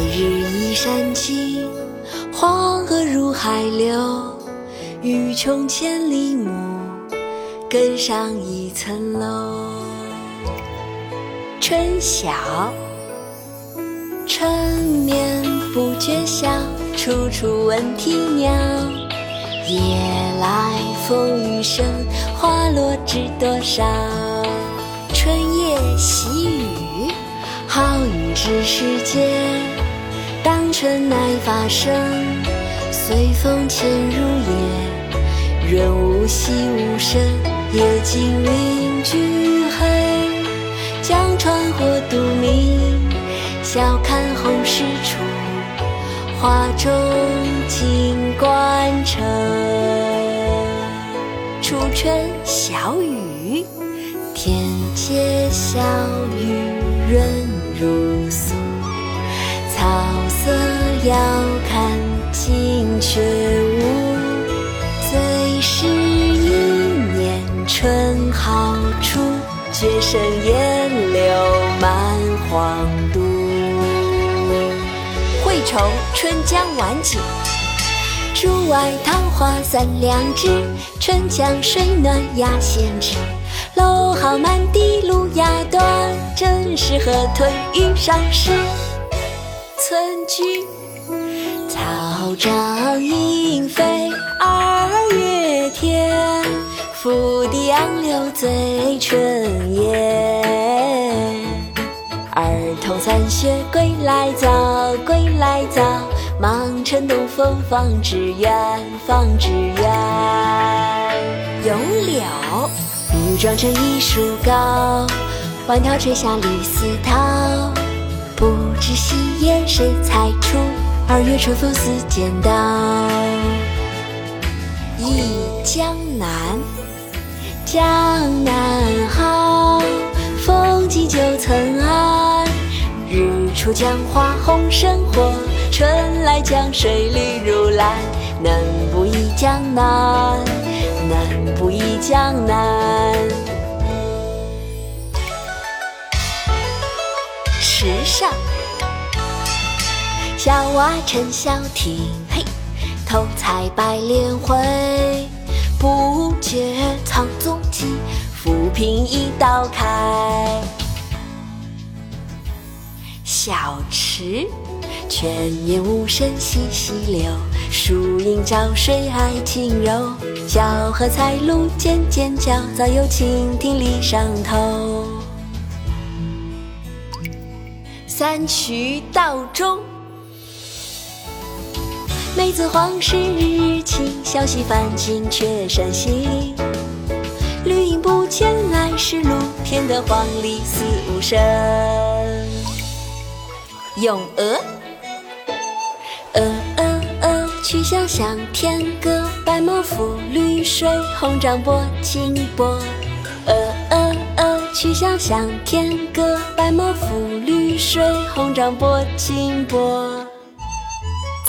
白日依山尽，黄河入海流。欲穷千里目，更上一层楼。春晓，春眠不觉晓，处处闻啼鸟。夜来风雨声，花落知多少。春夜喜雨，好雨知时节，春乃发生，随风潜入夜，润物细无声，夜静云俱黑，江船火独明，晓看红湿处，花重锦官城。初春小雨，天街小雨遥看近却无。最是一年春好处，绝胜烟柳满皇都。惠崇春江晚景。竹外桃花三两枝，春江水暖鸭先知。蒌蒿满地芦芽短，正是河豚欲上时。村居草长莺飞二月天，拂堤杨柳醉春烟。儿童散学归来早，归来早。忙趁东风放纸鸢，放纸鸢。咏柳，欲妆成一树高，万条垂下绿丝绦。不知细叶谁裁出？二月春风似剪刀。忆江南，江南好，风景旧曾谙。日出江花红胜火。春来江水绿如蓝，能不忆江南？能不忆江南？时尚，小娃撑小艇，嘿，偷采白莲回。不觉藏踪迹，浮萍一道开。小池。泉眼无声惜细流，树阴照水爱晴柔。小荷才露尖尖角，早有蜻蜓立上头。三衢道中，梅子黄时日日晴，小溪泛尽却山行。绿阴不见来时路，添得黄鹂四五声。咏鹅。鹅鹅鹅，曲项向天歌，白毛浮绿水，红掌拨清波。鹅鹅鹅，曲项向天歌，白毛浮绿水，红掌拨清波。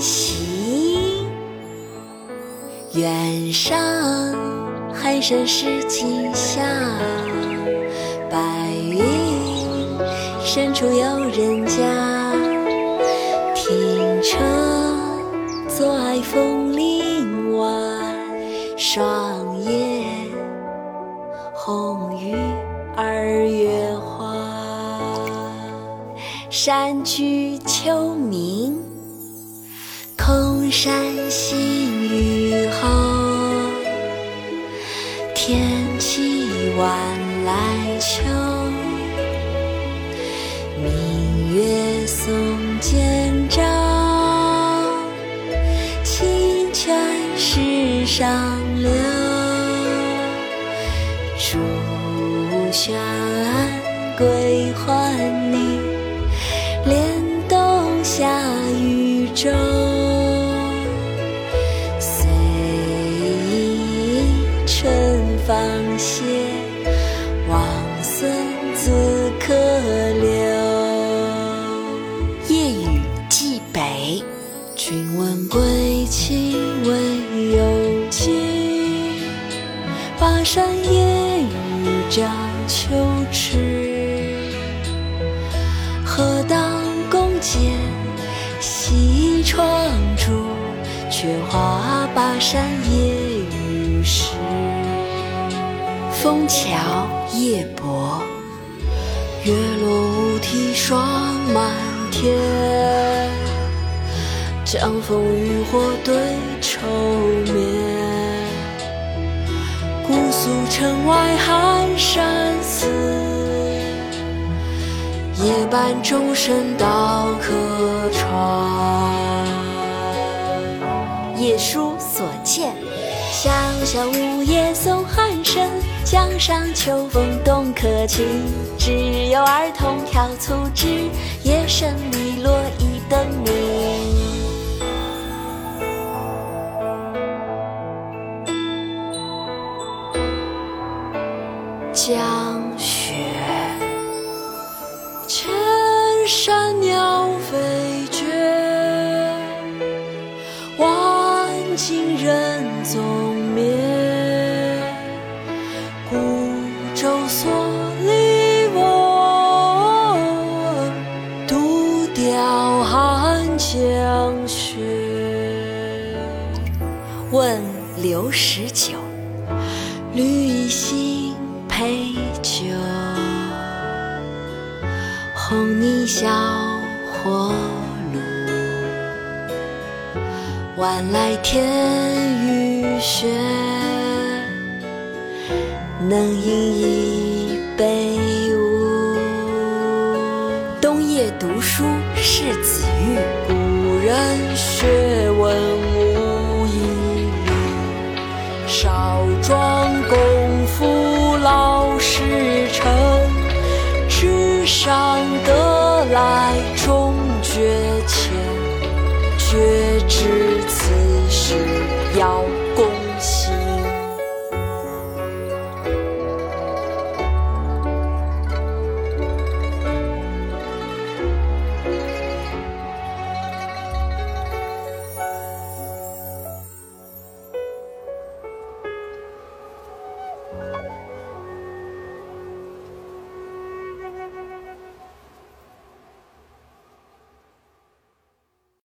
行远上寒山石径下，白云深处有人家。停车坐爱枫林晚，霜叶红于二月花。山居秋暝，空山新雨后。天气晚来秋，明月松间照。清泉石上流，竹喧归还你，莲动下渔。舟，歇，望孙子可留。夜雨寄北，君问归期未有期，巴山夜雨涨秋池。何当共剪西窗烛，却话巴山夜雨时。枫桥夜泊，月落乌啼霜满天，江枫渔火对愁眠。姑苏城外寒山寺，夜半钟声到客船。夜书所见，萧萧梧叶送寒声，江上秋风动客情。只有儿童挑促织，夜深篱落一灯明。江雪，千山鸟飞绝，万径人踪独钓寒江雪。问刘十九，绿蚁新醅酒，红泥小火炉。晚来天欲雪，能饮一杯无？冬夜读书是子玉，古人学问无一例，少壮功夫老时成，纸上得来终觉浅，绝知此事要